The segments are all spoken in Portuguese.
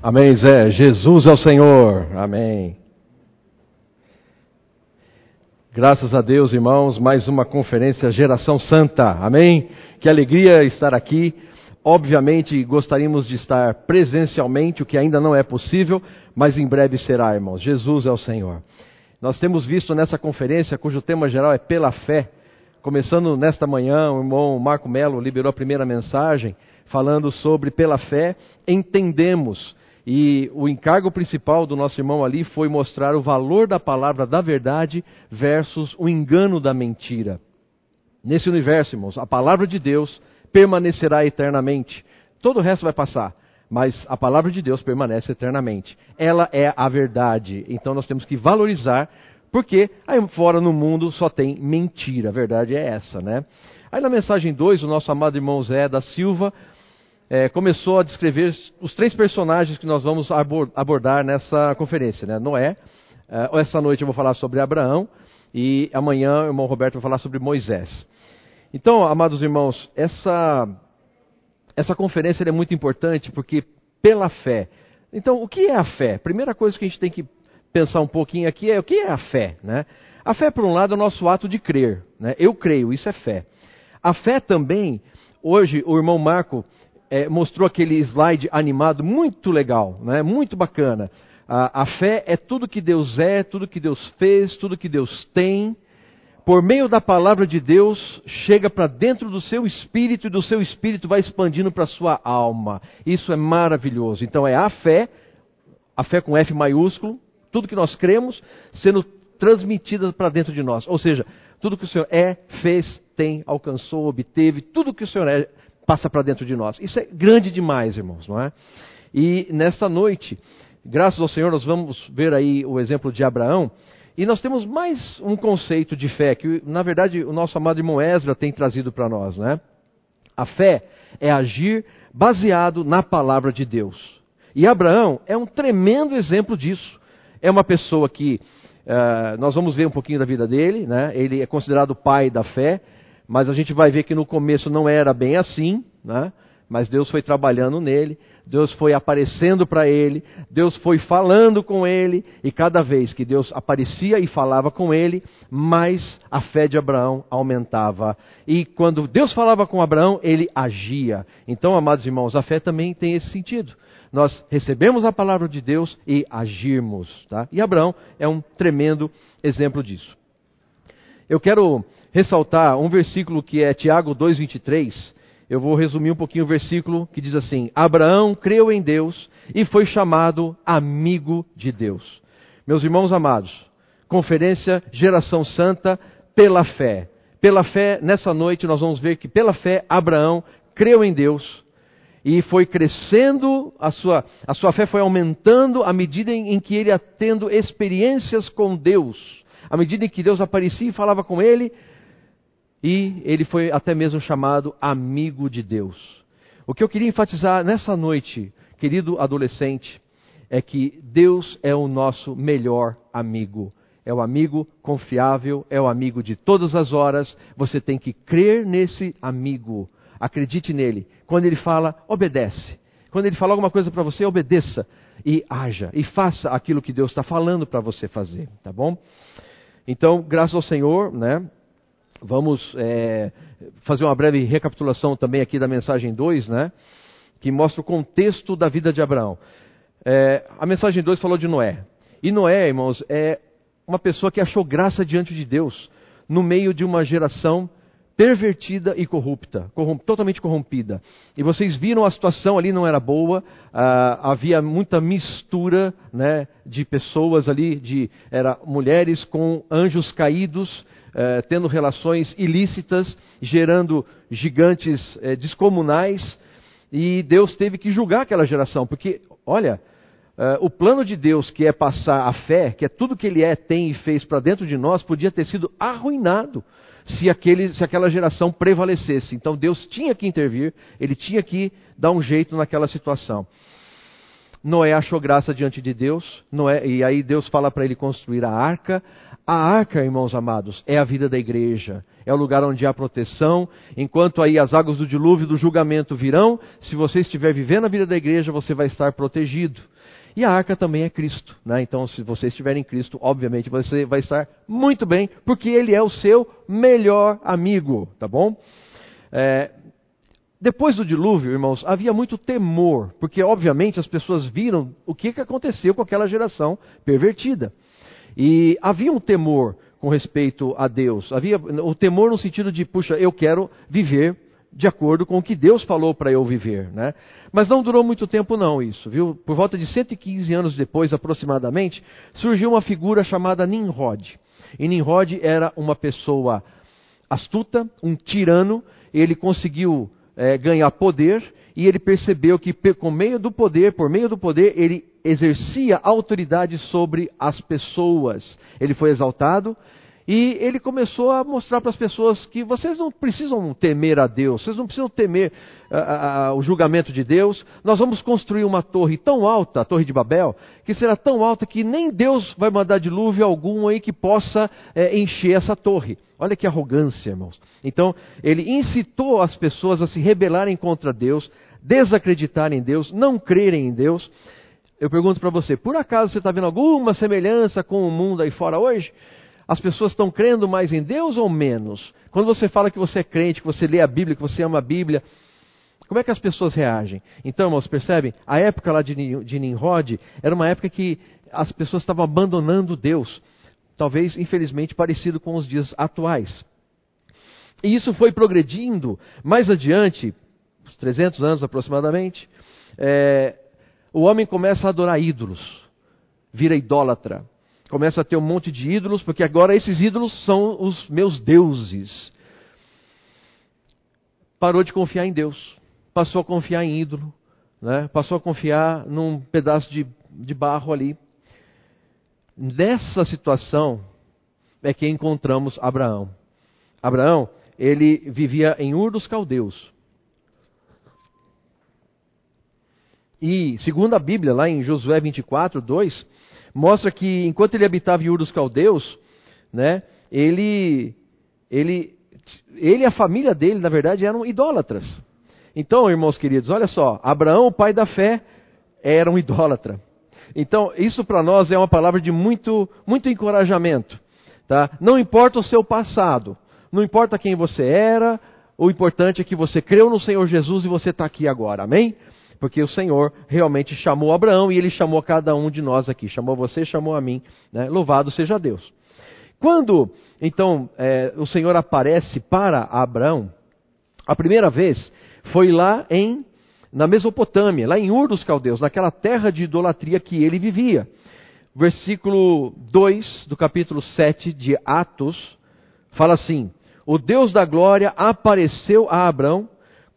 Amém, Zé. Jesus é o Senhor. Amém. Graças a Deus, irmãos, mais uma conferência Geração Santa. Amém. Que alegria estar aqui. Obviamente gostaríamos de estar presencialmente, o que ainda não é possível, mas em breve será, irmãos. Jesus é o Senhor. Nós temos visto nessa conferência, cujo tema geral é pela fé, começando nesta manhã, o irmão Marco Melo liberou a primeira mensagem falando sobre pela fé entendemos e o encargo principal do nosso irmão ali foi mostrar o valor da palavra da verdade versus o engano da mentira. Nesse universo, irmãos, a palavra de Deus permanecerá eternamente. Todo o resto vai passar, mas a palavra de Deus permanece eternamente. Ela é a verdade. Então nós temos que valorizar, porque aí fora no mundo só tem mentira. A verdade é essa, né? Aí na mensagem 2, o nosso amado irmão Zé da Silva é, começou a descrever os três personagens que nós vamos abordar nessa conferência. Né? Noé, é, essa noite eu vou falar sobre Abraão e amanhã o irmão Roberto vai falar sobre Moisés. Então, amados irmãos, essa, essa conferência é muito importante porque pela fé. Então, o que é a fé? Primeira coisa que a gente tem que pensar um pouquinho aqui é o que é a fé. Né? A fé, por um lado, é o nosso ato de crer. Né? Eu creio, isso é fé. A fé também, hoje o irmão Marco é, mostrou aquele slide animado muito legal, né? muito bacana. A, a fé é tudo que Deus é, tudo que Deus fez, tudo que Deus tem. Por meio da palavra de Deus, chega para dentro do seu espírito e do seu espírito vai expandindo para a sua alma. Isso é maravilhoso. Então é a fé, a fé com F maiúsculo, tudo que nós cremos, sendo transmitida para dentro de nós. Ou seja, tudo que o Senhor é, fez, tem, alcançou, obteve, tudo que o Senhor é, passa para dentro de nós. Isso é grande demais, irmãos, não é? E nesta noite, graças ao Senhor, nós vamos ver aí o exemplo de Abraão. E nós temos mais um conceito de fé que, na verdade, o nosso amado irmão Ezra tem trazido para nós, né? A fé é agir baseado na palavra de Deus. E Abraão é um tremendo exemplo disso. É uma pessoa que, uh, nós vamos ver um pouquinho da vida dele, né? Ele é considerado o pai da fé mas a gente vai ver que no começo não era bem assim, né? mas Deus foi trabalhando nele, Deus foi aparecendo para ele, Deus foi falando com ele, e cada vez que Deus aparecia e falava com ele, mais a fé de Abraão aumentava. E quando Deus falava com Abraão, ele agia. Então, amados irmãos, a fé também tem esse sentido. Nós recebemos a palavra de Deus e agirmos. Tá? E Abraão é um tremendo exemplo disso. Eu quero ressaltar um versículo que é Tiago 2,23. Eu vou resumir um pouquinho o versículo que diz assim: Abraão creu em Deus e foi chamado amigo de Deus. Meus irmãos amados, conferência Geração Santa pela fé. Pela fé, nessa noite nós vamos ver que pela fé Abraão creu em Deus e foi crescendo, a sua, a sua fé foi aumentando à medida em, em que ele tendo experiências com Deus. À medida em que Deus aparecia e falava com ele, e ele foi até mesmo chamado amigo de Deus. O que eu queria enfatizar nessa noite, querido adolescente, é que Deus é o nosso melhor amigo. É o amigo confiável, é o amigo de todas as horas. Você tem que crer nesse amigo. Acredite nele. Quando ele fala, obedece. Quando ele fala alguma coisa para você, obedeça e haja e faça aquilo que Deus está falando para você fazer, tá bom? Então, graças ao Senhor, né? Vamos é, fazer uma breve recapitulação também aqui da mensagem 2, né? Que mostra o contexto da vida de Abraão. É, a mensagem 2 falou de Noé. E Noé, irmãos, é uma pessoa que achou graça diante de Deus no meio de uma geração pervertida e corrupta, totalmente corrompida. E vocês viram a situação ali não era boa, ah, havia muita mistura né, de pessoas ali, de era mulheres com anjos caídos, eh, tendo relações ilícitas, gerando gigantes eh, descomunais, e Deus teve que julgar aquela geração, porque, olha, eh, o plano de Deus, que é passar a fé, que é tudo que Ele é, tem e fez para dentro de nós, podia ter sido arruinado se, aquele, se aquela geração prevalecesse. Então Deus tinha que intervir, Ele tinha que dar um jeito naquela situação. Noé achou graça diante de Deus, Noé, e aí Deus fala para ele construir a arca. A arca, irmãos amados, é a vida da igreja, é o lugar onde há proteção. Enquanto aí as águas do dilúvio do julgamento virão, se você estiver vivendo a vida da igreja, você vai estar protegido. E a arca também é Cristo, né? Então, se você estiver em Cristo, obviamente você vai estar muito bem, porque Ele é o seu melhor amigo, tá bom? É, depois do dilúvio, irmãos, havia muito temor, porque obviamente as pessoas viram o que, que aconteceu com aquela geração pervertida. E havia um temor com respeito a Deus. Havia o temor no sentido de, puxa, eu quero viver de acordo com o que Deus falou para eu viver, né? Mas não durou muito tempo não isso, viu? Por volta de 115 anos depois, aproximadamente, surgiu uma figura chamada Nimrod. E Nimrod era uma pessoa astuta, um tirano, ele conseguiu é, ganhar poder e ele percebeu que com meio do poder, por meio do poder, ele exercia autoridade sobre as pessoas. Ele foi exaltado e ele começou a mostrar para as pessoas que vocês não precisam temer a Deus, vocês não precisam temer uh, uh, o julgamento de Deus. Nós vamos construir uma torre tão alta, a Torre de Babel, que será tão alta que nem Deus vai mandar dilúvio algum aí que possa uh, encher essa torre. Olha que arrogância, irmãos. Então, ele incitou as pessoas a se rebelarem contra Deus, desacreditarem em Deus, não crerem em Deus. Eu pergunto para você, por acaso você está vendo alguma semelhança com o mundo aí fora hoje? As pessoas estão crendo mais em Deus ou menos? Quando você fala que você é crente, que você lê a Bíblia, que você ama a Bíblia, como é que as pessoas reagem? Então, irmãos, percebem? A época lá de Nimrod era uma época que as pessoas estavam abandonando Deus talvez infelizmente parecido com os dias atuais. E isso foi progredindo mais adiante, uns 300 anos aproximadamente, é, o homem começa a adorar ídolos, vira idólatra, começa a ter um monte de ídolos, porque agora esses ídolos são os meus deuses. Parou de confiar em Deus, passou a confiar em ídolo, né? passou a confiar num pedaço de, de barro ali, Nessa situação é que encontramos Abraão. Abraão, ele vivia em Ur dos Caldeus. E, segundo a Bíblia, lá em Josué 24, 2, mostra que enquanto ele habitava em Ur dos Caldeus, né, ele, ele, ele e a família dele, na verdade, eram idólatras. Então, irmãos queridos, olha só, Abraão, o pai da fé, era um idólatra. Então, isso para nós é uma palavra de muito, muito encorajamento. Tá? Não importa o seu passado, não importa quem você era, o importante é que você creu no Senhor Jesus e você está aqui agora, amém? Porque o Senhor realmente chamou Abraão e ele chamou cada um de nós aqui. Chamou você, chamou a mim. Né? Louvado seja Deus. Quando, então, é, o Senhor aparece para Abraão, a primeira vez foi lá em na Mesopotâmia, lá em Ur dos Caldeus, naquela terra de idolatria que ele vivia. Versículo 2 do capítulo 7 de Atos fala assim: O Deus da glória apareceu a Abrão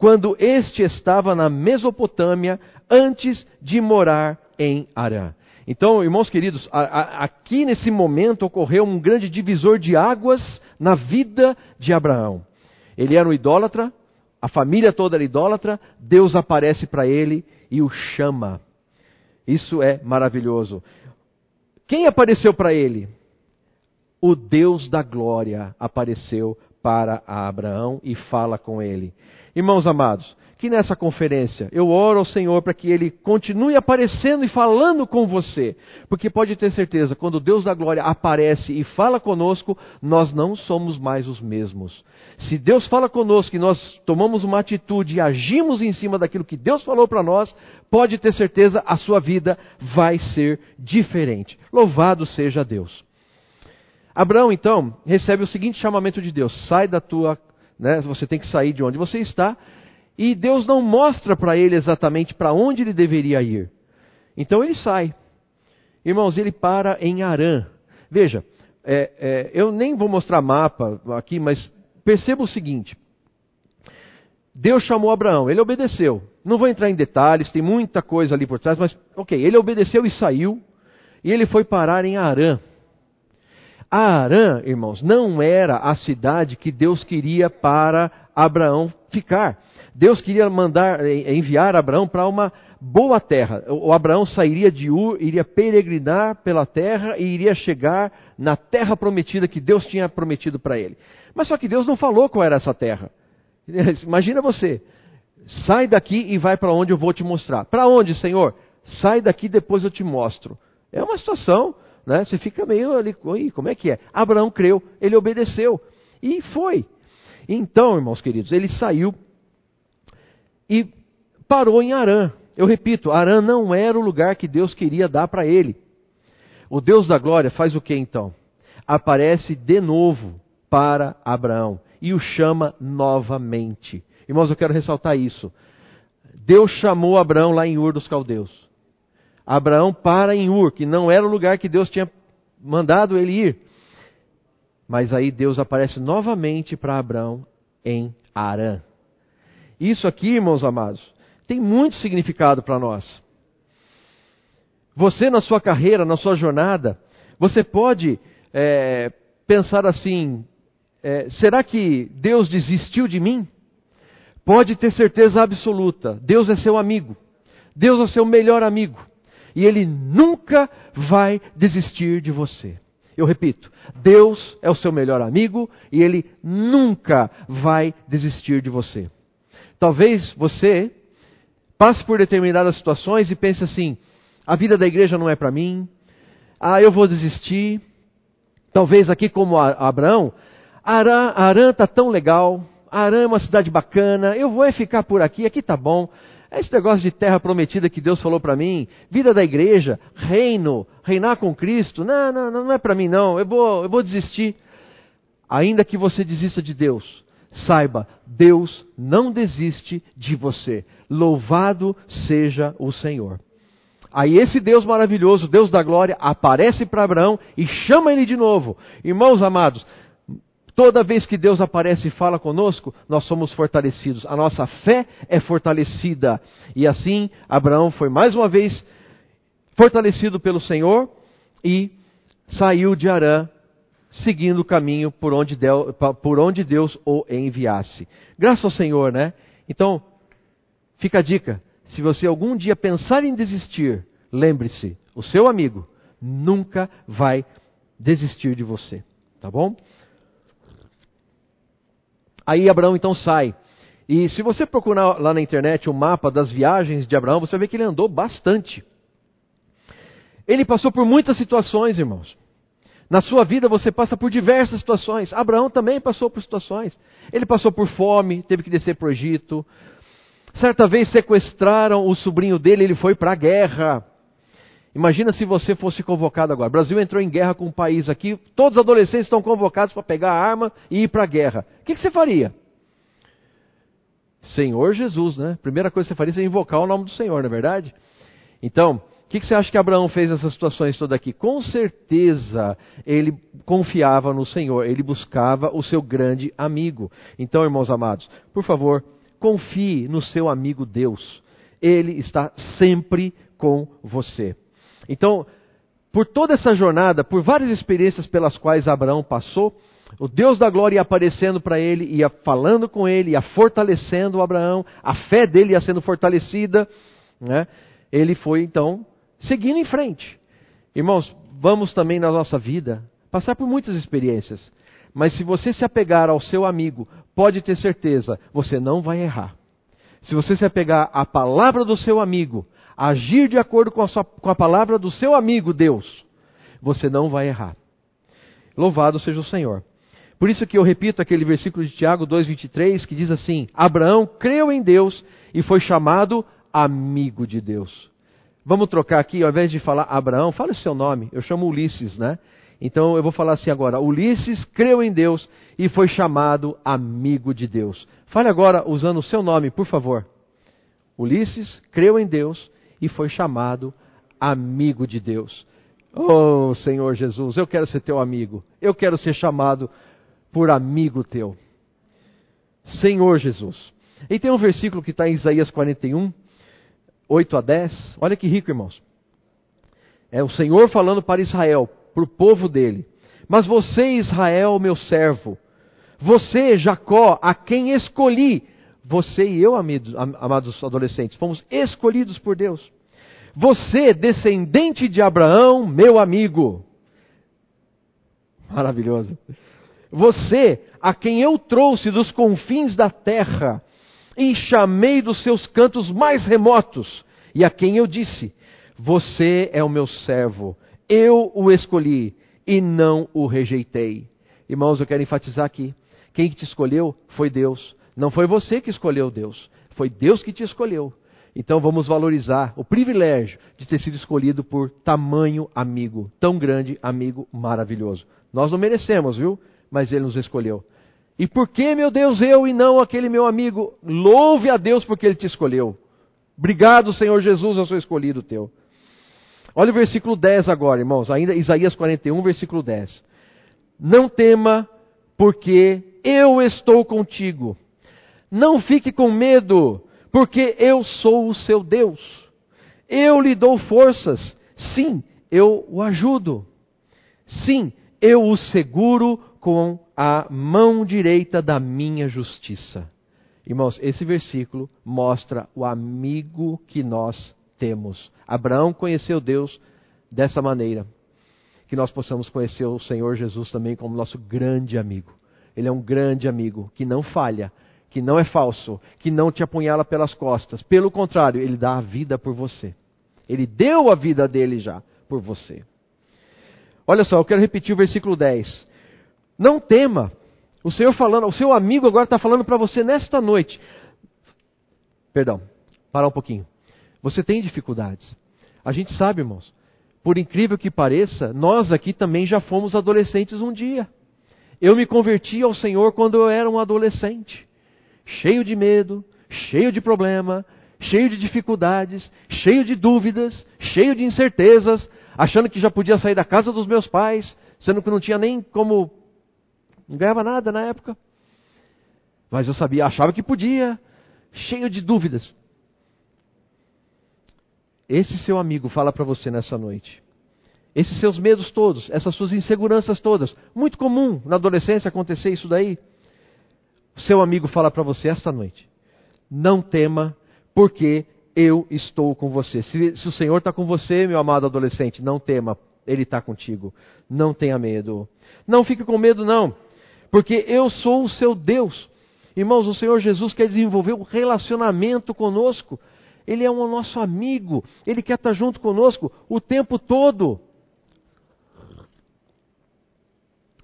quando este estava na Mesopotâmia antes de morar em Arã. Então, irmãos queridos, a, a, aqui nesse momento ocorreu um grande divisor de águas na vida de Abraão. Ele era um idólatra, a família toda era idólatra, Deus aparece para ele e o chama. Isso é maravilhoso. Quem apareceu para ele? O Deus da glória apareceu para Abraão e fala com ele. Irmãos amados, que nessa conferência eu oro ao Senhor para que Ele continue aparecendo e falando com você. Porque pode ter certeza, quando Deus da glória aparece e fala conosco, nós não somos mais os mesmos. Se Deus fala conosco e nós tomamos uma atitude e agimos em cima daquilo que Deus falou para nós, pode ter certeza a sua vida vai ser diferente. Louvado seja Deus. Abraão, então, recebe o seguinte chamamento de Deus: sai da tua. Né, você tem que sair de onde você está e Deus não mostra para ele exatamente para onde ele deveria ir. Então ele sai. Irmãos, ele para em Arã. Veja, é, é, eu nem vou mostrar mapa aqui, mas perceba o seguinte: Deus chamou Abraão, ele obedeceu. Não vou entrar em detalhes, tem muita coisa ali por trás, mas ok, ele obedeceu e saiu, e ele foi parar em Arã. Arã, irmãos, não era a cidade que Deus queria para Abraão ficar. Deus queria mandar enviar Abraão para uma boa terra. O Abraão sairia de Ur, iria peregrinar pela terra e iria chegar na terra prometida que Deus tinha prometido para ele. Mas só que Deus não falou qual era essa terra. Imagina você, sai daqui e vai para onde eu vou te mostrar. Para onde, Senhor? Sai daqui, depois eu te mostro. É uma situação, né? Você fica meio ali, como é que é? Abraão creu, ele obedeceu e foi. Então, irmãos queridos, ele saiu e parou em Arã. Eu repito, Arã não era o lugar que Deus queria dar para ele. O Deus da glória faz o que então? Aparece de novo para Abraão e o chama novamente. Irmãos, eu quero ressaltar isso. Deus chamou Abraão lá em Ur dos Caldeus. Abraão para em Ur, que não era o lugar que Deus tinha mandado ele ir. Mas aí Deus aparece novamente para Abraão em Arã. Isso aqui, irmãos amados, tem muito significado para nós. Você, na sua carreira, na sua jornada, você pode é, pensar assim: é, será que Deus desistiu de mim? Pode ter certeza absoluta: Deus é seu amigo, Deus é seu melhor amigo, e Ele nunca vai desistir de você. Eu repito, Deus é o seu melhor amigo e Ele nunca vai desistir de você. Talvez você passe por determinadas situações e pense assim: a vida da igreja não é para mim, ah, eu vou desistir. Talvez aqui, como Abraão, Arã, está tão legal, Arã é uma cidade bacana, eu vou é ficar por aqui, aqui tá bom. É esse negócio de terra prometida que Deus falou para mim, vida da igreja, reino, reinar com Cristo, não, não, não é para mim não, eu vou, eu vou desistir. Ainda que você desista de Deus, saiba, Deus não desiste de você. Louvado seja o Senhor. Aí esse Deus maravilhoso, Deus da glória, aparece para Abraão e chama ele de novo. Irmãos amados, toda vez que Deus aparece e fala conosco, nós somos fortalecidos. A nossa fé é fortalecida. E assim, Abraão foi mais uma vez fortalecido pelo Senhor e saiu de Arã seguindo o caminho por onde, Deus, por onde Deus o enviasse. Graças ao Senhor, né? Então, fica a dica: se você algum dia pensar em desistir, lembre-se, o seu amigo nunca vai desistir de você. Tá bom? Aí Abraão então sai. E se você procurar lá na internet o mapa das viagens de Abraão, você ver que ele andou bastante. Ele passou por muitas situações, irmãos. Na sua vida você passa por diversas situações. Abraão também passou por situações. Ele passou por fome, teve que descer para o Egito. Certa vez sequestraram o sobrinho dele, ele foi para a guerra. Imagina se você fosse convocado agora. O Brasil entrou em guerra com um país aqui, todos os adolescentes estão convocados para pegar a arma e ir para a guerra. O que, que, você faria? Senhor Jesus, né? Primeira coisa que você faria é invocar o nome do Senhor, não é verdade? Então, que, que você acha que Abraão fez nessas situações todas aqui? Com certeza ele confiava no Senhor, ele buscava o seu grande amigo. Então, irmãos amados, por favor, confie no seu amigo Deus. Ele está sempre com você. Então, por toda essa jornada, por várias experiências pelas quais Abraão passou, o Deus da glória ia aparecendo para ele, ia falando com ele, ia fortalecendo o Abraão, a fé dele ia sendo fortalecida. Né? Ele foi então seguindo em frente. Irmãos, vamos também na nossa vida passar por muitas experiências. Mas se você se apegar ao seu amigo, pode ter certeza, você não vai errar. Se você se apegar à palavra do seu amigo, agir de acordo com a, sua, com a palavra do seu amigo Deus, você não vai errar. Louvado seja o Senhor. Por isso que eu repito aquele versículo de Tiago 2,23 que diz assim: Abraão creu em Deus e foi chamado amigo de Deus. Vamos trocar aqui, ao invés de falar Abraão, fale o seu nome. Eu chamo Ulisses, né? Então eu vou falar assim agora. Ulisses creu em Deus e foi chamado amigo de Deus. Fale agora usando o seu nome, por favor. Ulisses creu em Deus e foi chamado amigo de Deus. Oh, Senhor Jesus, eu quero ser teu amigo. Eu quero ser chamado por amigo teu. Senhor Jesus. E tem um versículo que está em Isaías 41, 8 a 10. Olha que rico, irmãos. É o Senhor falando para Israel, para o povo dele. Mas você, Israel, meu servo, você, Jacó, a quem escolhi, Você e eu, amados adolescentes, fomos escolhidos por Deus. Você, descendente de Abraão, meu amigo. Maravilhoso. Você, a quem eu trouxe dos confins da terra e chamei dos seus cantos mais remotos, e a quem eu disse: Você é o meu servo, eu o escolhi e não o rejeitei. Irmãos, eu quero enfatizar aqui: quem te escolheu foi Deus. Não foi você que escolheu Deus, foi Deus que te escolheu. Então vamos valorizar o privilégio de ter sido escolhido por tamanho amigo, tão grande amigo maravilhoso. Nós não merecemos, viu? Mas ele nos escolheu. E por que, meu Deus, eu e não aquele meu amigo? Louve a Deus porque ele te escolheu. Obrigado, Senhor Jesus, eu sou escolhido teu. Olha o versículo 10 agora, irmãos, ainda Isaías 41, versículo 10. Não tema, porque eu estou contigo. Não fique com medo, porque eu sou o seu Deus. Eu lhe dou forças. Sim, eu o ajudo. Sim, eu o seguro com a mão direita da minha justiça. Irmãos, esse versículo mostra o amigo que nós temos. Abraão conheceu Deus dessa maneira. Que nós possamos conhecer o Senhor Jesus também como nosso grande amigo. Ele é um grande amigo que não falha, que não é falso, que não te apunhala pelas costas. Pelo contrário, ele dá a vida por você. Ele deu a vida dele já por você. Olha só, eu quero repetir o versículo 10. Não tema. O Senhor falando, o seu amigo agora está falando para você nesta noite. Perdão, parar um pouquinho. Você tem dificuldades. A gente sabe, irmãos. Por incrível que pareça, nós aqui também já fomos adolescentes um dia. Eu me converti ao Senhor quando eu era um adolescente cheio de medo, cheio de problema, cheio de dificuldades, cheio de dúvidas, cheio de incertezas, achando que já podia sair da casa dos meus pais, sendo que não tinha nem como. não ganhava nada na época. Mas eu sabia, achava que podia, cheio de dúvidas. Esse seu amigo fala para você nessa noite. Esses seus medos todos, essas suas inseguranças todas. Muito comum na adolescência acontecer isso daí seu amigo fala para você esta noite: não tema, porque eu estou com você. Se, se o Senhor está com você, meu amado adolescente, não tema, Ele está contigo. Não tenha medo. Não fique com medo, não, porque eu sou o seu Deus. Irmãos, o Senhor Jesus quer desenvolver um relacionamento conosco. Ele é um nosso amigo. Ele quer estar junto conosco o tempo todo.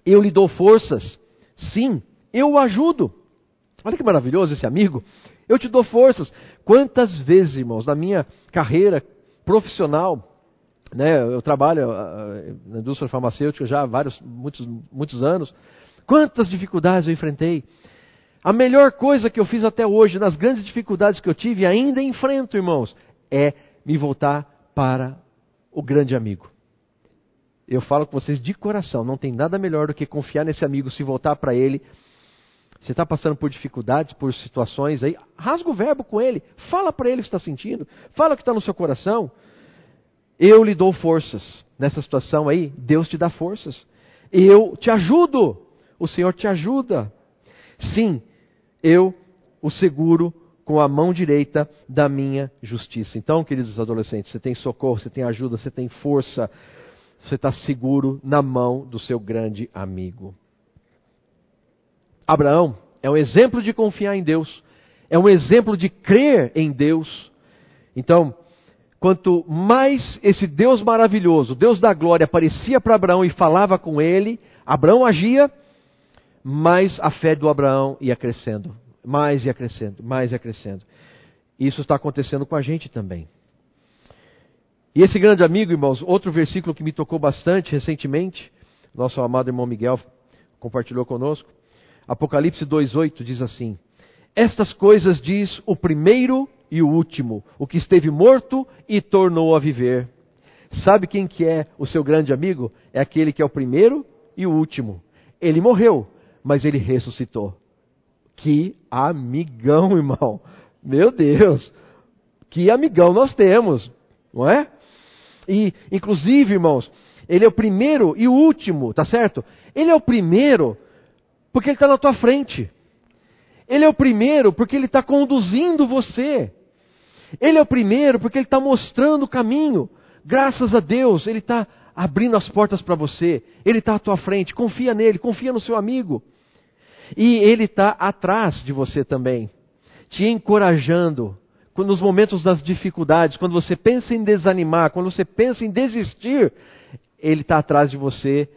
Eu lhe dou forças. Sim, eu o ajudo. Olha que maravilhoso esse amigo. Eu te dou forças. Quantas vezes, irmãos, na minha carreira profissional, né, eu trabalho uh, na indústria farmacêutica já há vários, muitos, muitos anos. Quantas dificuldades eu enfrentei. A melhor coisa que eu fiz até hoje, nas grandes dificuldades que eu tive e ainda enfrento, irmãos, é me voltar para o grande amigo. Eu falo com vocês de coração, não tem nada melhor do que confiar nesse amigo, se voltar para ele você está passando por dificuldades, por situações aí, rasga o verbo com ele, fala para ele o que está sentindo, fala o que está no seu coração. Eu lhe dou forças. Nessa situação aí, Deus te dá forças. Eu te ajudo. O Senhor te ajuda. Sim, eu o seguro com a mão direita da minha justiça. Então, queridos adolescentes, você tem socorro, você tem ajuda, você tem força, você está seguro na mão do seu grande amigo. Abraão é um exemplo de confiar em Deus, é um exemplo de crer em Deus. Então, quanto mais esse Deus maravilhoso, Deus da glória, aparecia para Abraão e falava com ele, Abraão agia, mais a fé do Abraão ia crescendo, mais ia crescendo, mais ia crescendo. Isso está acontecendo com a gente também. E esse grande amigo, irmãos, outro versículo que me tocou bastante recentemente, nosso amado irmão Miguel compartilhou conosco. Apocalipse 2,8 diz assim: Estas coisas diz o primeiro e o último, o que esteve morto e tornou a viver. Sabe quem que é o seu grande amigo? É aquele que é o primeiro e o último. Ele morreu, mas ele ressuscitou. Que amigão, irmão. Meu Deus. Que amigão nós temos, não é? E, inclusive, irmãos, ele é o primeiro e o último, tá certo? Ele é o primeiro porque Ele está na tua frente. Ele é o primeiro porque ele está conduzindo você. Ele é o primeiro porque ele está mostrando o caminho. Graças a Deus, ele está abrindo as portas para você. Ele está à tua frente. Confia nele, confia no seu amigo. E ele está atrás de você também, te encorajando. Nos momentos das dificuldades, quando você pensa em desanimar, quando você pensa em desistir, ele está atrás de você,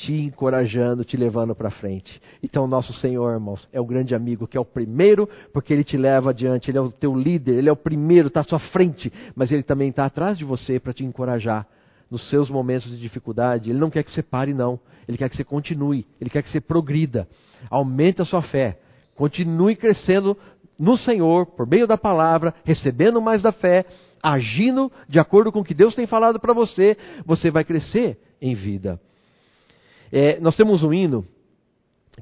te encorajando, te levando para frente. Então, nosso Senhor, irmãos, é o grande amigo, que é o primeiro, porque ele te leva adiante, ele é o teu líder, ele é o primeiro, está à sua frente, mas ele também está atrás de você para te encorajar nos seus momentos de dificuldade. Ele não quer que você pare, não. Ele quer que você continue, ele quer que você progrida, aumente a sua fé, continue crescendo no Senhor, por meio da palavra, recebendo mais da fé, agindo de acordo com o que Deus tem falado para você, você vai crescer em vida. É, nós temos um hino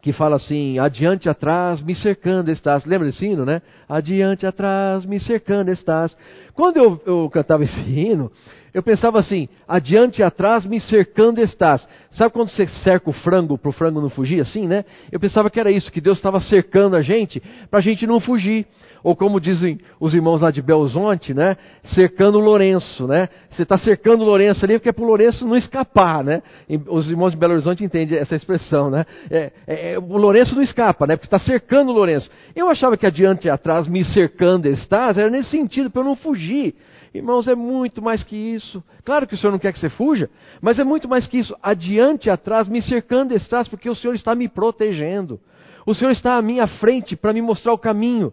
que fala assim: Adiante atrás me cercando estás. Lembra desse hino, né? Adiante atrás me cercando estás. Quando eu, eu cantava esse hino, eu pensava assim: Adiante atrás me cercando estás. Sabe quando você cerca o frango para o frango não fugir, assim, né? Eu pensava que era isso, que Deus estava cercando a gente para a gente não fugir ou como dizem os irmãos lá de Belzonte, né? Cercando o Lourenço, né? Você está cercando o Lourenço ali porque é para o Lourenço não escapar, né? Os irmãos de Belo Horizonte entendem essa expressão, né? É, é, é o Lourenço não escapa, né? Porque está cercando o Lourenço. Eu achava que adiante e atrás, me cercando estás, era nesse sentido, para eu não fugir. Irmãos, é muito mais que isso. Claro que o Senhor não quer que você fuja, mas é muito mais que isso. Adiante atrás, me cercando estás, porque o Senhor está me protegendo. O Senhor está à minha frente para me mostrar o caminho.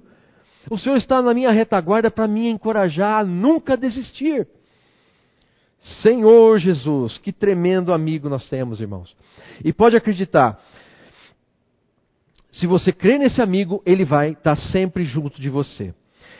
O Senhor está na minha retaguarda para me encorajar a nunca desistir. Senhor Jesus, que tremendo amigo nós temos, irmãos. E pode acreditar, se você crê nesse amigo, ele vai estar sempre junto de você.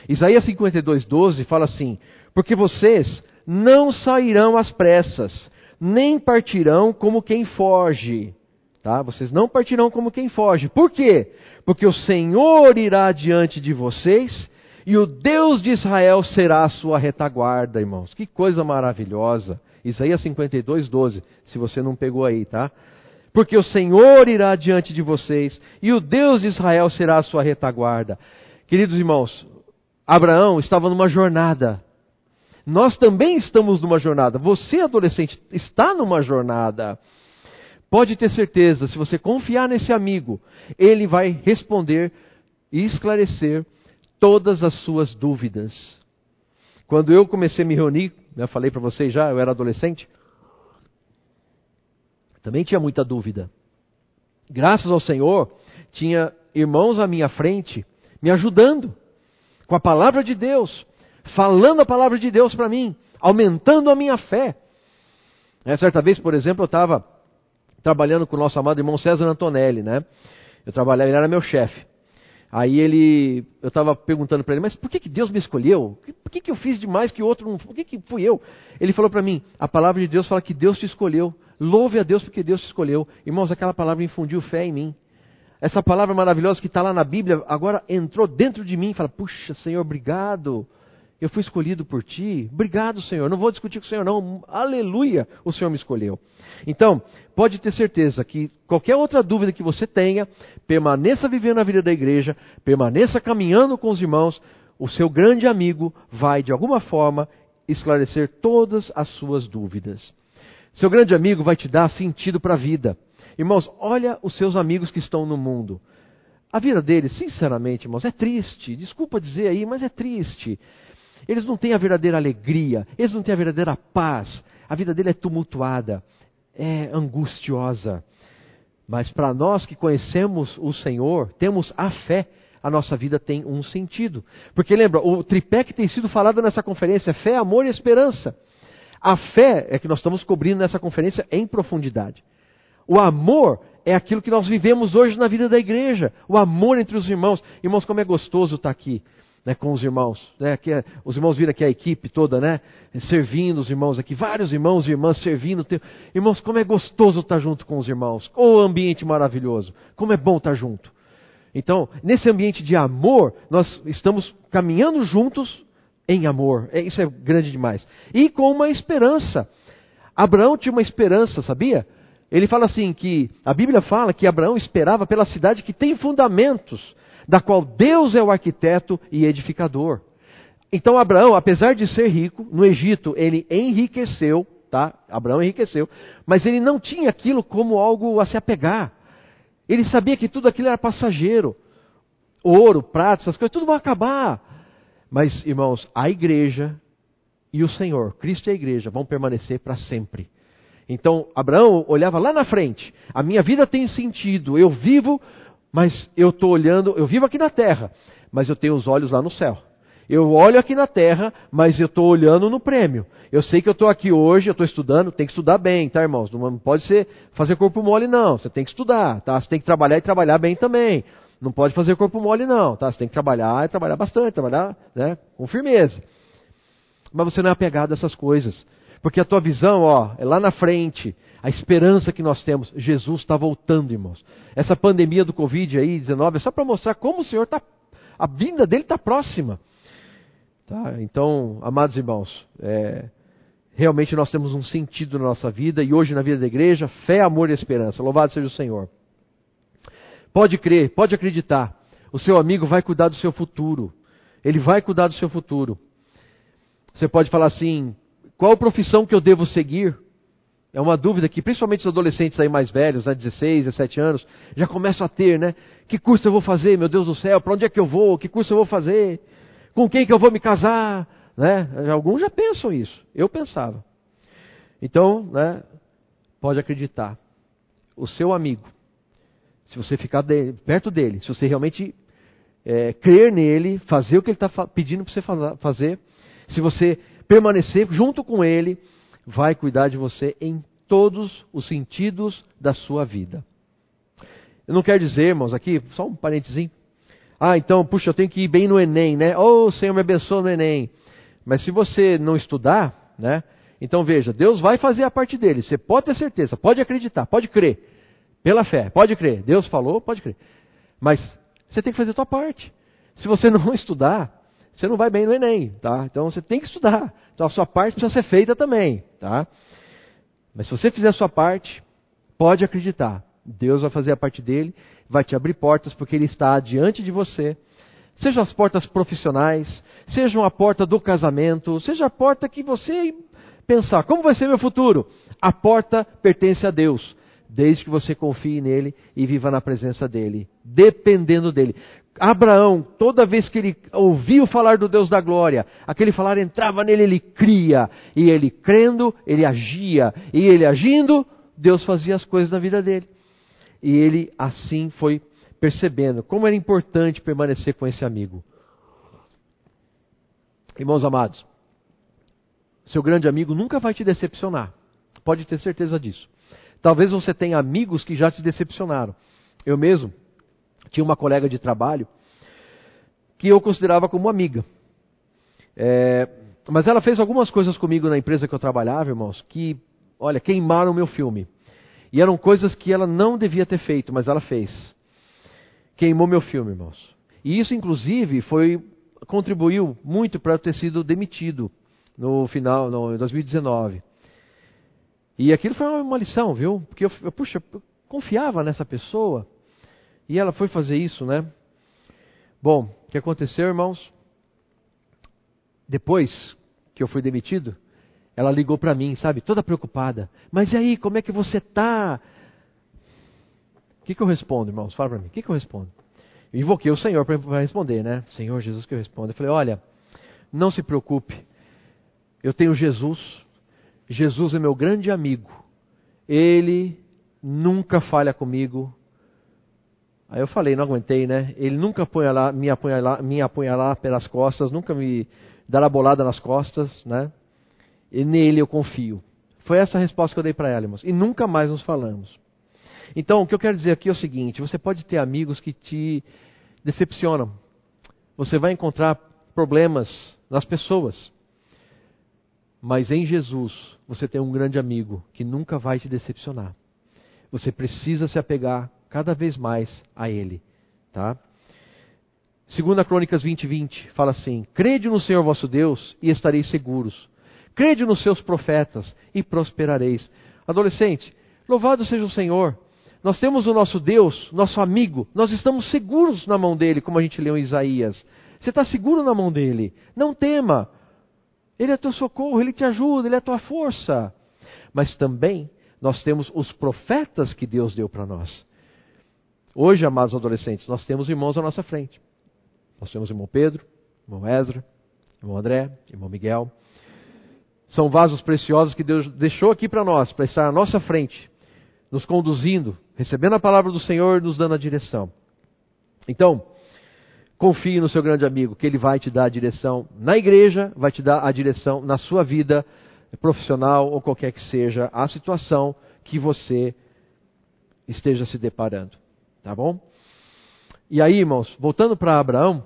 Isaías 52, 12 fala assim: Porque vocês não sairão às pressas, nem partirão como quem foge. Tá? Vocês não partirão como quem foge. Por quê? Porque o Senhor irá diante de vocês e o Deus de Israel será a sua retaguarda, irmãos. Que coisa maravilhosa. Isaías 52, 12. Se você não pegou aí, tá? Porque o Senhor irá diante de vocês e o Deus de Israel será a sua retaguarda. Queridos irmãos, Abraão estava numa jornada. Nós também estamos numa jornada. Você, adolescente, está numa jornada. Pode ter certeza, se você confiar nesse amigo, ele vai responder e esclarecer todas as suas dúvidas. Quando eu comecei a me reunir, eu falei para vocês já, eu era adolescente, também tinha muita dúvida. Graças ao Senhor, tinha irmãos à minha frente me ajudando com a palavra de Deus, falando a palavra de Deus para mim, aumentando a minha fé. É, certa vez, por exemplo, eu estava trabalhando com o nosso amado irmão César Antonelli, né? Eu trabalhava, ele era meu chefe. Aí ele, eu estava perguntando para ele, mas por que, que Deus me escolheu? Por que, que eu fiz demais que outro não? Por que, que fui eu? Ele falou para mim, a palavra de Deus fala que Deus te escolheu. Louve a Deus porque Deus te escolheu. Irmãos, aquela palavra infundiu fé em mim. Essa palavra maravilhosa que está lá na Bíblia, agora entrou dentro de mim e fala, puxa, Senhor, obrigado. Eu fui escolhido por ti. Obrigado, Senhor. Não vou discutir com o Senhor, não. Aleluia, o Senhor me escolheu. Então, pode ter certeza que qualquer outra dúvida que você tenha, permaneça vivendo a vida da igreja, permaneça caminhando com os irmãos, o seu grande amigo vai, de alguma forma, esclarecer todas as suas dúvidas. Seu grande amigo vai te dar sentido para a vida. Irmãos, olha os seus amigos que estão no mundo. A vida deles, sinceramente, irmãos, é triste. Desculpa dizer aí, mas é triste. Eles não têm a verdadeira alegria, eles não têm a verdadeira paz. A vida dele é tumultuada, é angustiosa. Mas para nós que conhecemos o Senhor, temos a fé, a nossa vida tem um sentido. Porque lembra, o tripé que tem sido falado nessa conferência é fé, amor e esperança. A fé é que nós estamos cobrindo nessa conferência em profundidade. O amor é aquilo que nós vivemos hoje na vida da igreja. O amor entre os irmãos. Irmãos, como é gostoso estar aqui né, com os irmãos. Né, é, os irmãos viram aqui a equipe toda, né? Servindo os irmãos aqui, vários irmãos e irmãs servindo. Irmãos, como é gostoso estar junto com os irmãos. O ambiente maravilhoso. Como é bom estar junto. Então, nesse ambiente de amor, nós estamos caminhando juntos em amor. É, isso é grande demais. E com uma esperança. Abraão tinha uma esperança, sabia? Ele fala assim que a Bíblia fala que Abraão esperava pela cidade que tem fundamentos da qual Deus é o arquiteto e edificador. Então Abraão, apesar de ser rico, no Egito ele enriqueceu, tá? Abraão enriqueceu, mas ele não tinha aquilo como algo a se apegar. Ele sabia que tudo aquilo era passageiro. Ouro, prata, essas coisas, tudo vai acabar. Mas, irmãos, a igreja e o Senhor, Cristo e a igreja, vão permanecer para sempre. Então, Abraão olhava lá na frente. A minha vida tem sentido. Eu vivo, mas eu estou olhando. Eu vivo aqui na terra, mas eu tenho os olhos lá no céu. Eu olho aqui na terra, mas eu estou olhando no prêmio. Eu sei que eu estou aqui hoje, eu estou estudando, tem que estudar bem, tá, irmãos? Não pode ser fazer corpo mole, não. Você tem que estudar, tá? Você tem que trabalhar e trabalhar bem também. Não pode fazer corpo mole, não, tá? Você tem que trabalhar e trabalhar bastante, trabalhar né, com firmeza. Mas você não é apegado a essas coisas. Porque a tua visão, ó, é lá na frente. A esperança que nós temos. Jesus está voltando, irmãos. Essa pandemia do Covid aí, 19, é só para mostrar como o Senhor está. A vinda dele está próxima. Tá? Então, amados irmãos, é, realmente nós temos um sentido na nossa vida e hoje na vida da igreja, fé, amor e esperança. Louvado seja o Senhor. Pode crer, pode acreditar. O seu amigo vai cuidar do seu futuro. Ele vai cuidar do seu futuro. Você pode falar assim: qual profissão que eu devo seguir? É uma dúvida que principalmente os adolescentes aí mais velhos, né, 16, 17 anos, já começam a ter, né? Que curso eu vou fazer, meu Deus do céu? Para onde é que eu vou? Que curso eu vou fazer? Com quem que eu vou me casar? Né? Alguns já pensam isso. Eu pensava. Então, né, pode acreditar. O seu amigo, se você ficar de, perto dele, se você realmente é, crer nele, fazer o que ele está pedindo para você fazer, se você permanecer junto com ele, vai cuidar de você em todos os sentidos da sua vida. Eu não quero dizer, irmãos, aqui, só um parênteses. Ah, então, puxa, eu tenho que ir bem no Enem, né? Oh, Senhor me abençoa no Enem. Mas se você não estudar, né? Então veja, Deus vai fazer a parte dele. Você pode ter certeza, pode acreditar, pode crer. Pela fé, pode crer. Deus falou, pode crer. Mas você tem que fazer a sua parte. Se você não estudar, você não vai bem no Enem, tá? Então você tem que estudar. Então a sua parte precisa ser feita também, tá? Mas se você fizer a sua parte, pode acreditar. Deus vai fazer a parte dele, vai te abrir portas porque ele está diante de você. Sejam as portas profissionais, sejam a porta do casamento, seja a porta que você pensar, como vai ser meu futuro? A porta pertence a Deus, desde que você confie nele e viva na presença dele, dependendo dele. Abraão, toda vez que ele ouviu falar do Deus da glória, aquele falar entrava nele, ele cria, e ele crendo, ele agia, e ele agindo, Deus fazia as coisas na vida dele. E ele assim foi percebendo como era importante permanecer com esse amigo. Irmãos amados, seu grande amigo nunca vai te decepcionar, pode ter certeza disso. Talvez você tenha amigos que já te decepcionaram. Eu mesmo, tinha uma colega de trabalho que eu considerava como amiga. É, mas ela fez algumas coisas comigo na empresa que eu trabalhava, irmãos, que, olha, queimaram o meu filme. E eram coisas que ela não devia ter feito, mas ela fez. Queimou meu filme, irmãos. E isso, inclusive, foi contribuiu muito para eu ter sido demitido no final, no, em 2019. E aquilo foi uma lição, viu? Porque eu, eu puxa, eu confiava nessa pessoa. E ela foi fazer isso, né? Bom, o que aconteceu, irmãos? Depois que eu fui demitido, ela ligou para mim, sabe, toda preocupada. Mas e aí, como é que você tá? O que, que eu respondo, irmãos? Fala para mim. O que, que eu respondo? Eu invoquei o Senhor para responder, né? Senhor Jesus que eu respondo. Eu falei, olha, não se preocupe. Eu tenho Jesus. Jesus é meu grande amigo. Ele nunca falha comigo. Aí eu falei, não aguentei, né? Ele nunca me, apunhala, me apunhalar pelas costas, nunca me dará bolada nas costas, né? E nele eu confio. Foi essa a resposta que eu dei para ela, irmãos. E nunca mais nos falamos. Então, o que eu quero dizer aqui é o seguinte: você pode ter amigos que te decepcionam. Você vai encontrar problemas nas pessoas. Mas em Jesus, você tem um grande amigo que nunca vai te decepcionar. Você precisa se apegar cada vez mais a Ele. Tá? Segunda Crônicas 20, 20 fala assim: Crede no Senhor vosso Deus e estareis seguros. Crede nos seus profetas e prosperareis. Adolescente, louvado seja o Senhor. nós temos o nosso Deus, nosso amigo, nós estamos seguros na mão dele, como a gente leu em Isaías. Você está seguro na mão dele. Não tema. Ele é teu socorro, ele te ajuda, ele é tua força. Mas também nós temos os profetas que Deus deu para nós. Hoje, amados adolescentes, nós temos irmãos à nossa frente. Nós temos irmão Pedro, irmão Ezra, irmão André, irmão Miguel. São vasos preciosos que Deus deixou aqui para nós, para estar à nossa frente, nos conduzindo, recebendo a palavra do Senhor, nos dando a direção. Então, confie no seu grande amigo, que ele vai te dar a direção na igreja, vai te dar a direção na sua vida profissional ou qualquer que seja a situação que você esteja se deparando. Tá bom? E aí, irmãos, voltando para Abraão,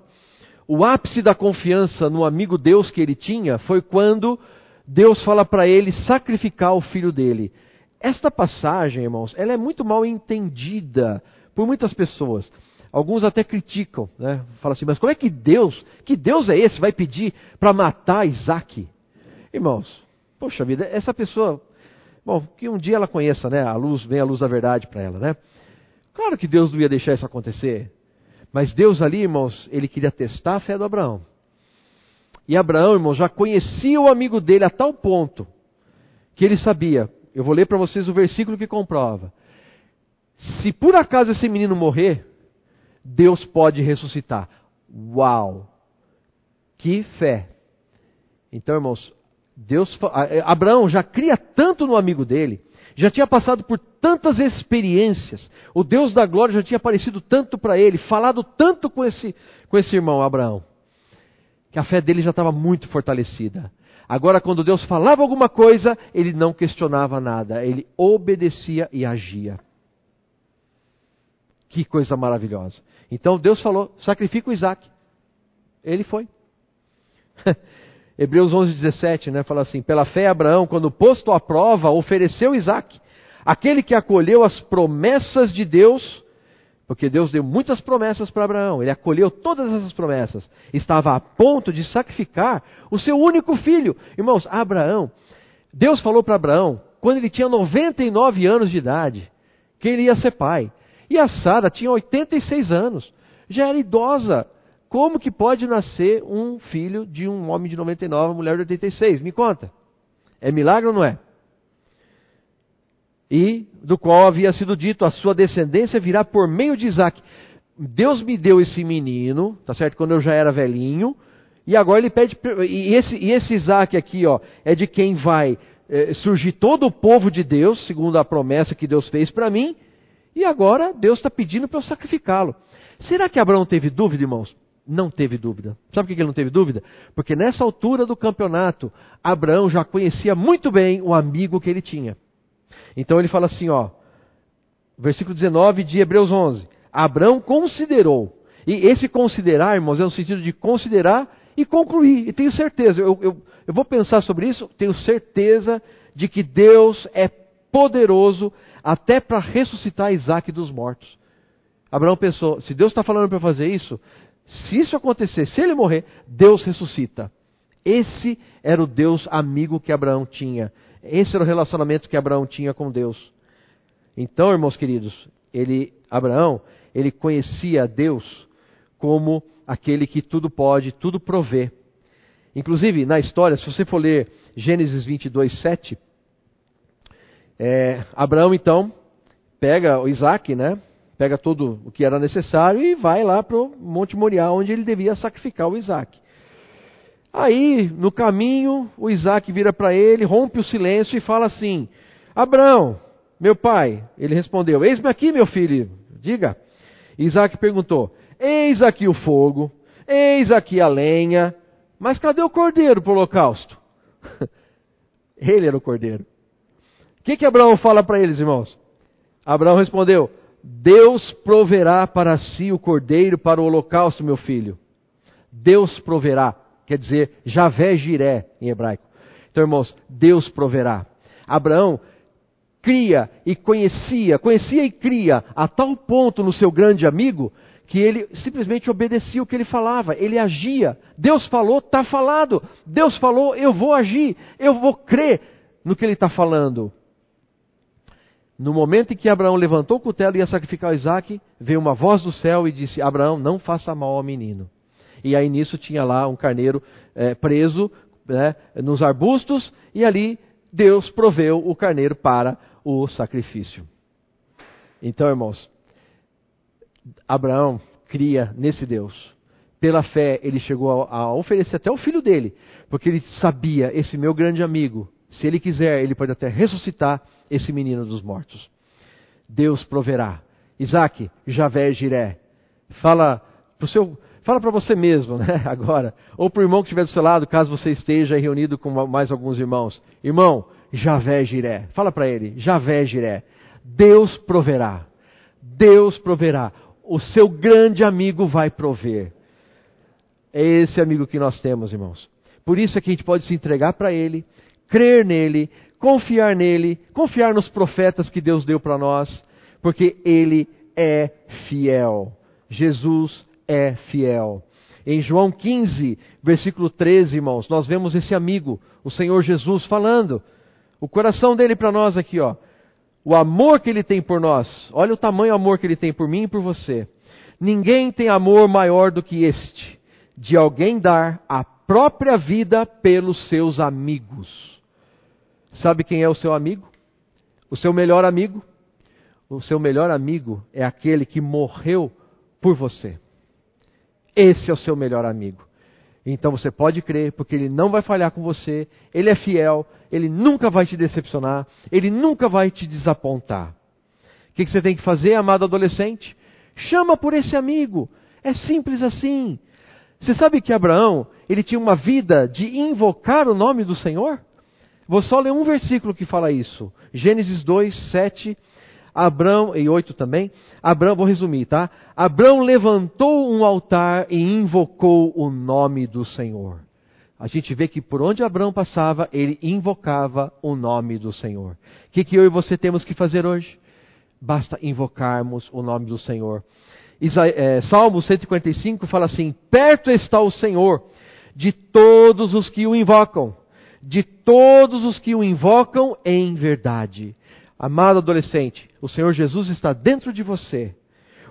o ápice da confiança no amigo Deus que ele tinha foi quando Deus fala para ele sacrificar o filho dele. Esta passagem, irmãos, ela é muito mal entendida por muitas pessoas. Alguns até criticam, né? Falam assim, mas como é que Deus, que Deus é esse, vai pedir para matar Isaac? Irmãos, poxa vida, essa pessoa, bom, que um dia ela conheça, né? A luz, vem a luz da verdade para ela, né? Claro que Deus não ia deixar isso acontecer. Mas Deus ali, irmãos, ele queria testar a fé do Abraão. E Abraão, irmãos, já conhecia o amigo dele a tal ponto que ele sabia. Eu vou ler para vocês o versículo que comprova. Se por acaso esse menino morrer, Deus pode ressuscitar. Uau! Que fé! Então, irmãos, Deus, Abraão já cria tanto no amigo dele, já tinha passado por tantas experiências, o Deus da glória já tinha aparecido tanto para ele, falado tanto com esse, com esse irmão Abraão, que a fé dele já estava muito fortalecida. Agora, quando Deus falava alguma coisa, ele não questionava nada, ele obedecia e agia. Que coisa maravilhosa. Então Deus falou: sacrifica o Isaac. Ele foi. Hebreus 11, 17, né, fala assim: Pela fé, Abraão, quando posto à prova, ofereceu Isaac, aquele que acolheu as promessas de Deus, porque Deus deu muitas promessas para Abraão, ele acolheu todas essas promessas, estava a ponto de sacrificar o seu único filho. Irmãos, Abraão, Deus falou para Abraão, quando ele tinha 99 anos de idade, que ele ia ser pai. E a Sara tinha 86 anos, já era idosa. Como que pode nascer um filho de um homem de 99, uma mulher de 86? Me conta. É milagre ou não é? E do qual havia sido dito, a sua descendência virá por meio de Isaac. Deus me deu esse menino, tá certo? Quando eu já era velhinho, e agora ele pede. E esse, e esse Isaac aqui, ó, é de quem vai é, surgir todo o povo de Deus, segundo a promessa que Deus fez para mim, e agora Deus está pedindo para eu sacrificá-lo. Será que Abraão teve dúvida, irmãos? Não teve dúvida. Sabe por que ele não teve dúvida? Porque nessa altura do campeonato, Abraão já conhecia muito bem o amigo que ele tinha. Então ele fala assim, ó, versículo 19 de Hebreus 11: Abraão considerou. E esse considerar, irmãos, é no sentido de considerar e concluir. E tenho certeza, eu, eu, eu vou pensar sobre isso, tenho certeza de que Deus é poderoso até para ressuscitar Isaac dos mortos. Abraão pensou: se Deus está falando para fazer isso, se isso acontecer, se ele morrer, Deus ressuscita. Esse era o Deus amigo que Abraão tinha. Esse era o relacionamento que Abraão tinha com Deus. Então, irmãos queridos, ele, Abraão, ele conhecia Deus como aquele que tudo pode, tudo provê. Inclusive, na história, se você for ler Gênesis 22, 7, é, Abraão então pega o Isaac, né? Pega tudo o que era necessário e vai lá para o Monte Moriá, onde ele devia sacrificar o Isaac. Aí, no caminho, o Isaac vira para ele, rompe o silêncio e fala assim: Abraão, meu pai. Ele respondeu: Eis-me aqui, meu filho, diga. Isaac perguntou: Eis aqui o fogo, eis aqui a lenha, mas cadê o cordeiro para o holocausto? ele era o cordeiro. O que, que Abraão fala para eles, irmãos? Abraão respondeu: Deus proverá para si o cordeiro para o holocausto, meu filho. Deus proverá, quer dizer, Javé Jiré em hebraico. Então, irmãos, Deus proverá. Abraão cria e conhecia, conhecia e cria a tal ponto no seu grande amigo que ele simplesmente obedecia o que ele falava, ele agia. Deus falou, está falado. Deus falou, eu vou agir, eu vou crer no que ele está falando. No momento em que Abraão levantou o cutelo e ia sacrificar Isaac, veio uma voz do céu e disse: Abraão, não faça mal ao menino. E aí nisso tinha lá um carneiro é, preso né, nos arbustos, e ali Deus proveu o carneiro para o sacrifício. Então, irmãos, Abraão cria nesse Deus. Pela fé, ele chegou a, oferecer até o filho dele, porque ele sabia: esse meu grande amigo, se ele quiser, ele pode até ressuscitar esse menino dos mortos. Deus proverá. Isaac, Javé Jiré. Fala para seu, fala para você mesmo, né? Agora, ou para o irmão que estiver do seu lado, caso você esteja reunido com mais alguns irmãos. Irmão, Javé Jiré. Fala para ele, Javé Jiré. Deus proverá. Deus proverá. O seu grande amigo vai prover. É esse amigo que nós temos, irmãos. Por isso é que a gente pode se entregar para ele, crer nele, confiar nele, confiar nos profetas que Deus deu para nós, porque ele é fiel. Jesus é fiel. Em João 15, versículo 13, irmãos, nós vemos esse amigo, o Senhor Jesus, falando. O coração dele para nós aqui, ó. O amor que ele tem por nós. Olha o tamanho amor que ele tem por mim e por você. Ninguém tem amor maior do que este, de alguém dar a própria vida pelos seus amigos. Sabe quem é o seu amigo? O seu melhor amigo? O seu melhor amigo é aquele que morreu por você. Esse é o seu melhor amigo. Então você pode crer, porque ele não vai falhar com você, ele é fiel, ele nunca vai te decepcionar, ele nunca vai te desapontar. O que você tem que fazer, amado adolescente? Chama por esse amigo. É simples assim. Você sabe que Abraão, ele tinha uma vida de invocar o nome do Senhor? Vou só ler um versículo que fala isso. Gênesis 2, 7 Abraão, e 8 também, Abraão, vou resumir, tá? Abraão levantou um altar e invocou o nome do Senhor. A gente vê que por onde Abraão passava, ele invocava o nome do Senhor. O que, que eu e você temos que fazer hoje? Basta invocarmos o nome do Senhor. Isa, é, Salmo 145 fala assim: Perto está o Senhor de todos os que o invocam, de todos os que o invocam em verdade. Amado adolescente, o Senhor Jesus está dentro de você.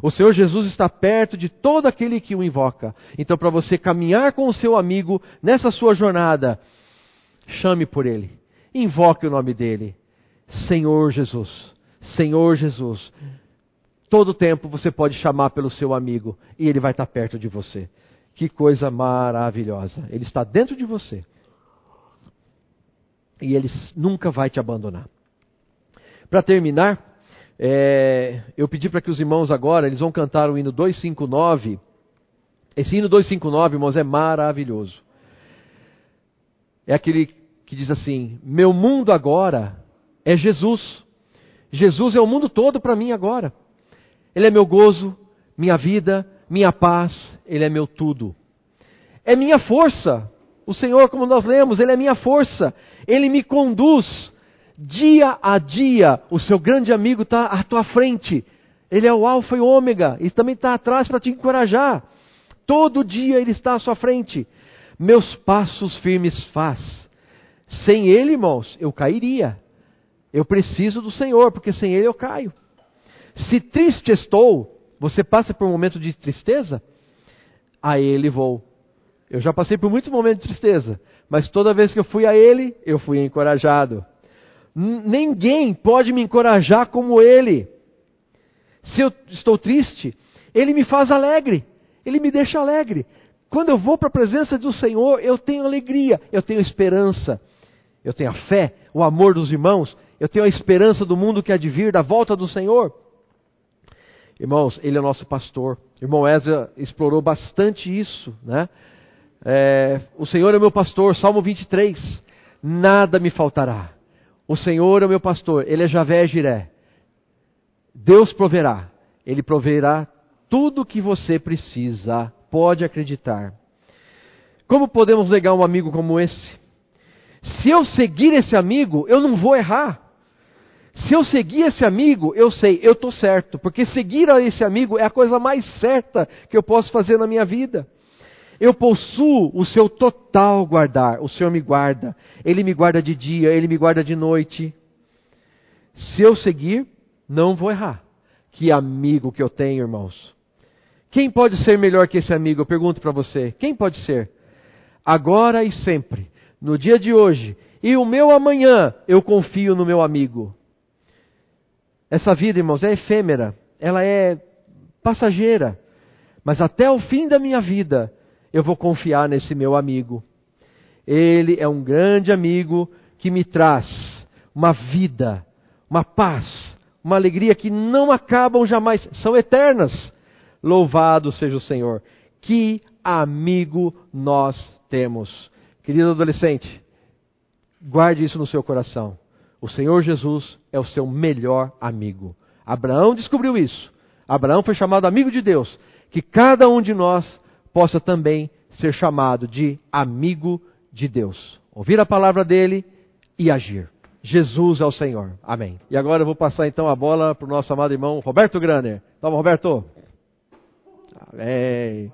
O Senhor Jesus está perto de todo aquele que o invoca. Então, para você caminhar com o seu amigo nessa sua jornada, chame por ele. Invoque o nome dele. Senhor Jesus. Senhor Jesus. Todo tempo você pode chamar pelo seu amigo e ele vai estar perto de você. Que coisa maravilhosa. Ele está dentro de você. E ele nunca vai te abandonar. Para terminar, é, eu pedi para que os irmãos agora, eles vão cantar o hino 259. Esse hino 259, irmãos, é maravilhoso. É aquele que diz assim: Meu mundo agora é Jesus. Jesus é o mundo todo para mim agora. Ele é meu gozo, minha vida, minha paz, Ele é meu tudo. É minha força. O Senhor, como nós lemos, Ele é minha força. Ele me conduz Dia a dia, o seu grande amigo está à tua frente. Ele é o Alfa e o Ômega e também está atrás para te encorajar. Todo dia ele está à sua frente. Meus passos firmes faz. Sem ele, irmãos, eu cairia. Eu preciso do Senhor, porque sem ele eu caio. Se triste estou, você passa por um momento de tristeza? A ele vou. Eu já passei por muitos momentos de tristeza, mas toda vez que eu fui a ele, eu fui encorajado. Ninguém pode me encorajar como ele. Se eu estou triste, ele me faz alegre. Ele me deixa alegre. Quando eu vou para a presença do Senhor, eu tenho alegria, eu tenho esperança, eu tenho a fé, o amor dos irmãos, eu tenho a esperança do mundo que há de vir, da volta do Senhor. Irmãos, Ele é nosso pastor. irmão Ezra explorou bastante isso, né? É, o Senhor é o meu pastor, Salmo 23. Nada me faltará. O Senhor é o meu pastor, Ele é Javé Jiré. Deus proverá, Ele proverá tudo o que você precisa, pode acreditar. Como podemos negar um amigo como esse? Se eu seguir esse amigo, eu não vou errar. Se eu seguir esse amigo, eu sei, eu estou certo, porque seguir esse amigo é a coisa mais certa que eu posso fazer na minha vida. Eu possuo o seu total guardar. O Senhor me guarda. Ele me guarda de dia, ele me guarda de noite. Se eu seguir, não vou errar. Que amigo que eu tenho, irmãos. Quem pode ser melhor que esse amigo? Eu pergunto para você. Quem pode ser? Agora e sempre, no dia de hoje e o meu amanhã, eu confio no meu amigo. Essa vida, irmãos, é efêmera, ela é passageira, mas até o fim da minha vida, eu vou confiar nesse meu amigo. Ele é um grande amigo que me traz uma vida, uma paz, uma alegria que não acabam jamais, são eternas. Louvado seja o Senhor. Que amigo nós temos. Querido adolescente, guarde isso no seu coração. O Senhor Jesus é o seu melhor amigo. Abraão descobriu isso. Abraão foi chamado amigo de Deus. Que cada um de nós possa também ser chamado de amigo de Deus. Ouvir a palavra dele e agir. Jesus é o Senhor. Amém. E agora eu vou passar então a bola para o nosso amado irmão Roberto Graner. Toma, Roberto. Amém.